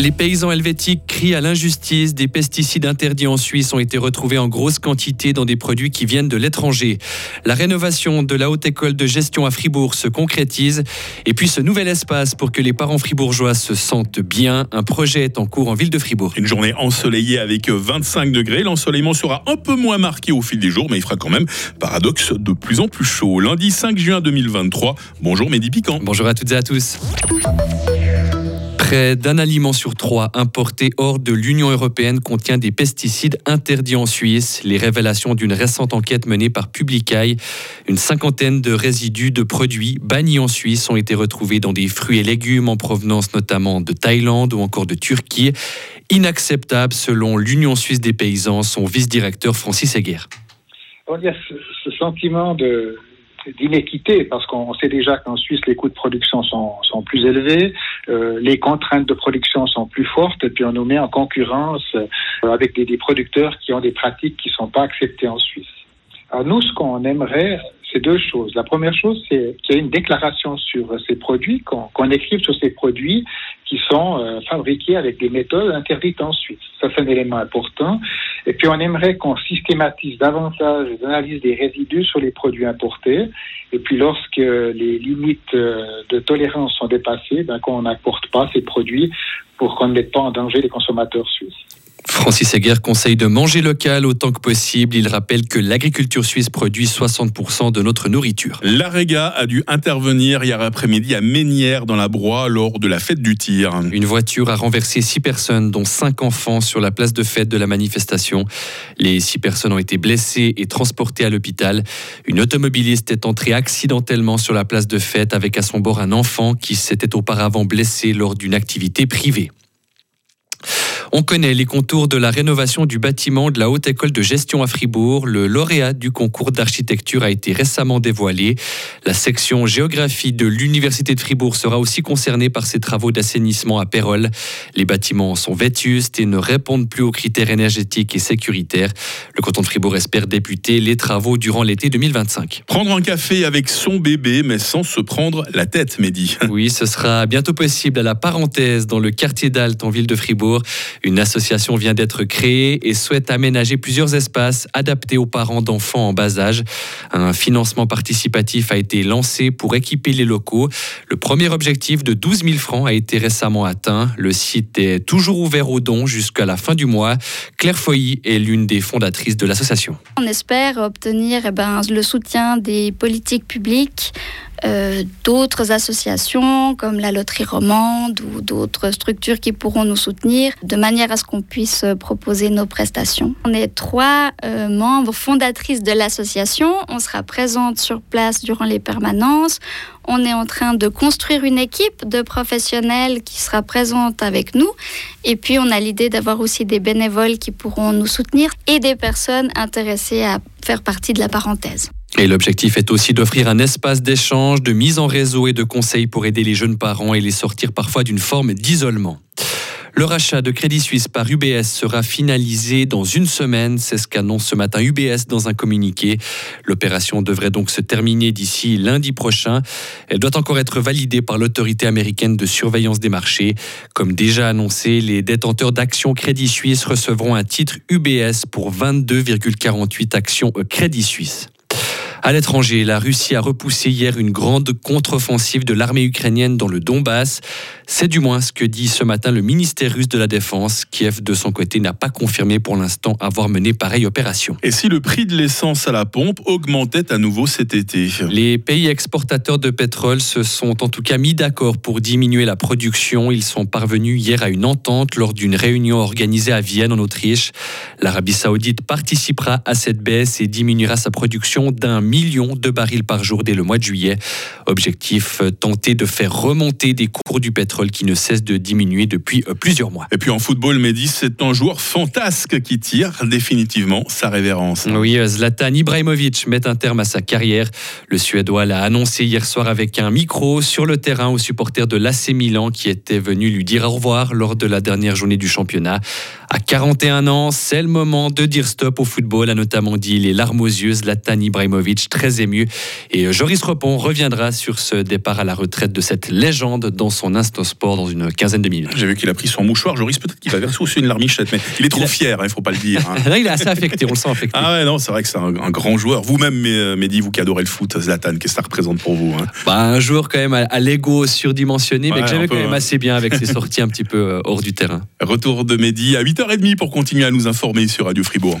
Les paysans helvétiques crient à l'injustice. Des pesticides interdits en Suisse ont été retrouvés en grosse quantité dans des produits qui viennent de l'étranger. La rénovation de la haute école de gestion à Fribourg se concrétise. Et puis ce nouvel espace pour que les parents fribourgeois se sentent bien. Un projet est en cours en ville de Fribourg. Une journée ensoleillée avec 25 degrés. L'ensoleillement sera un peu moins marqué au fil des jours, mais il fera quand même, paradoxe, de plus en plus chaud. Lundi 5 juin 2023. Bonjour Mehdi Piquant. Bonjour à toutes et à tous. Près d'un aliment sur trois importé hors de l'Union européenne contient des pesticides interdits en Suisse. Les révélations d'une récente enquête menée par Publicaille. Une cinquantaine de résidus de produits bannis en Suisse ont été retrouvés dans des fruits et légumes en provenance notamment de Thaïlande ou encore de Turquie. Inacceptable selon l'Union suisse des paysans, son vice-directeur Francis Heger. Il y a ce sentiment de, d'inéquité parce qu'on sait déjà qu'en Suisse les coûts de production sont, sont plus élevés, euh, les contraintes de production sont plus fortes et puis on nous met en concurrence euh, avec des, producteurs qui ont des pratiques qui ne sont pas acceptées en Suisse. Alors nous, ce qu'on aimerait, c'est deux choses. La première chose, c'est qu'il y ait une déclaration sur ces produits, qu'on écrive sur ces produits qui sont euh, fabriqués avec des méthodes interdites en Suisse. Ça, c'est un élément important. Et puis, on aimerait qu'on systématise davantage l'analyse des résidus sur les produits importés. Et puis, lorsque les limites euh, de tolérance sont dépassées, ben, qu'on n'apporte pas ces produits pour qu'on ne mette pas en danger les consommateurs suisses. Francis Heger conseille de manger local autant que possible. Il rappelle que l'agriculture suisse produit 60% de notre nourriture. L'AREGA a dû intervenir hier après-midi à Ménière dans la Broye lors de la fête du tir. Une voiture a renversé six personnes, dont cinq enfants, sur la place de fête de la manifestation. Les six personnes ont été blessées et transportées à l'hôpital. Une automobiliste est entrée accidentellement sur la place de fête avec à son bord un enfant qui s'était auparavant blessé lors d'une activité privée. On connaît les contours de la rénovation du bâtiment de la Haute École de Gestion à Fribourg. Le lauréat du concours d'architecture a été récemment dévoilé. La section géographie de l'Université de Fribourg sera aussi concernée par ces travaux d'assainissement à Pérol. Les bâtiments sont vétustes et ne répondent plus aux critères énergétiques et sécuritaires. Le canton de Fribourg espère débuter les travaux durant l'été 2025. Prendre un café avec son bébé, mais sans se prendre la tête, Mehdi. Oui, ce sera bientôt possible à la parenthèse dans le quartier d'Alt en ville de Fribourg. Une association vient d'être créée et souhaite aménager plusieurs espaces adaptés aux parents d'enfants en bas âge. Un financement participatif a été lancé pour équiper les locaux. Le premier objectif de 12 000 francs a été récemment atteint. Le site est toujours ouvert aux dons jusqu'à la fin du mois. Claire Foy est l'une des fondatrices de l'association. On espère obtenir eh ben, le soutien des politiques publiques euh, d'autres associations comme la Loterie Romande ou d'autres structures qui pourront nous soutenir de manière à ce qu'on puisse proposer nos prestations. On est trois euh, membres fondatrices de l'association. On sera présente sur place durant les permanences. On est en train de construire une équipe de professionnels qui sera présente avec nous. Et puis, on a l'idée d'avoir aussi des bénévoles qui pourront nous soutenir et des personnes intéressées à faire partie de la parenthèse. Et l'objectif est aussi d'offrir un espace d'échange, de mise en réseau et de conseils pour aider les jeunes parents et les sortir parfois d'une forme d'isolement. Le rachat de Crédit Suisse par UBS sera finalisé dans une semaine. C'est ce qu'annonce ce matin UBS dans un communiqué. L'opération devrait donc se terminer d'ici lundi prochain. Elle doit encore être validée par l'autorité américaine de surveillance des marchés. Comme déjà annoncé, les détenteurs d'actions Crédit Suisse recevront un titre UBS pour 22,48 actions Crédit Suisse. À l'étranger, la Russie a repoussé hier une grande contre-offensive de l'armée ukrainienne dans le Donbass. C'est du moins ce que dit ce matin le ministère russe de la Défense. Kiev, de son côté, n'a pas confirmé pour l'instant avoir mené pareille opération. Et si le prix de l'essence à la pompe augmentait à nouveau cet été? Les pays exportateurs de pétrole se sont en tout cas mis d'accord pour diminuer la production. Ils sont parvenus hier à une entente lors d'une réunion organisée à Vienne, en Autriche. L'Arabie saoudite participera à cette baisse et diminuera sa production d'un millions de barils par jour dès le mois de juillet. Objectif, euh, tenter de faire remonter des cours du pétrole qui ne cessent de diminuer depuis euh, plusieurs mois. Et puis en football, Mehdi, c'est un joueur fantasque qui tire définitivement sa révérence. Oui, euh, Zlatan Ibrahimovic met un terme à sa carrière. Le Suédois l'a annoncé hier soir avec un micro sur le terrain aux supporters de l'AC Milan qui étaient venus lui dire au revoir lors de la dernière journée du championnat. À 41 ans, c'est le moment de dire stop au football, a notamment dit les larmes aux yeux Zlatan Ibrahimovic Très ému. Et Joris Repon reviendra sur ce départ à la retraite de cette légende dans son instant sport dans une quinzaine de minutes. J'ai vu qu'il a pris son mouchoir. Joris, peut-être qu'il va verser aussi une larmichette, mais il est trop fier, il hein, ne faut pas le dire. Hein. Là, il est assez affecté, on le sent affecté. Ah ouais, non, c'est vrai que c'est un, grand joueur. Vous-même, Mehdi, vous qui adorez le foot, Zlatan, qu'est-ce que ça représente pour vous hein? Bah, Un joueur quand même à, l'ego surdimensionné, mais que j'aimais quand même assez bien avec ses sorties un petit peu euh, hors du terrain. Retour de Mehdi à 8h30 pour continuer à nous informer sur Radio Fribourg.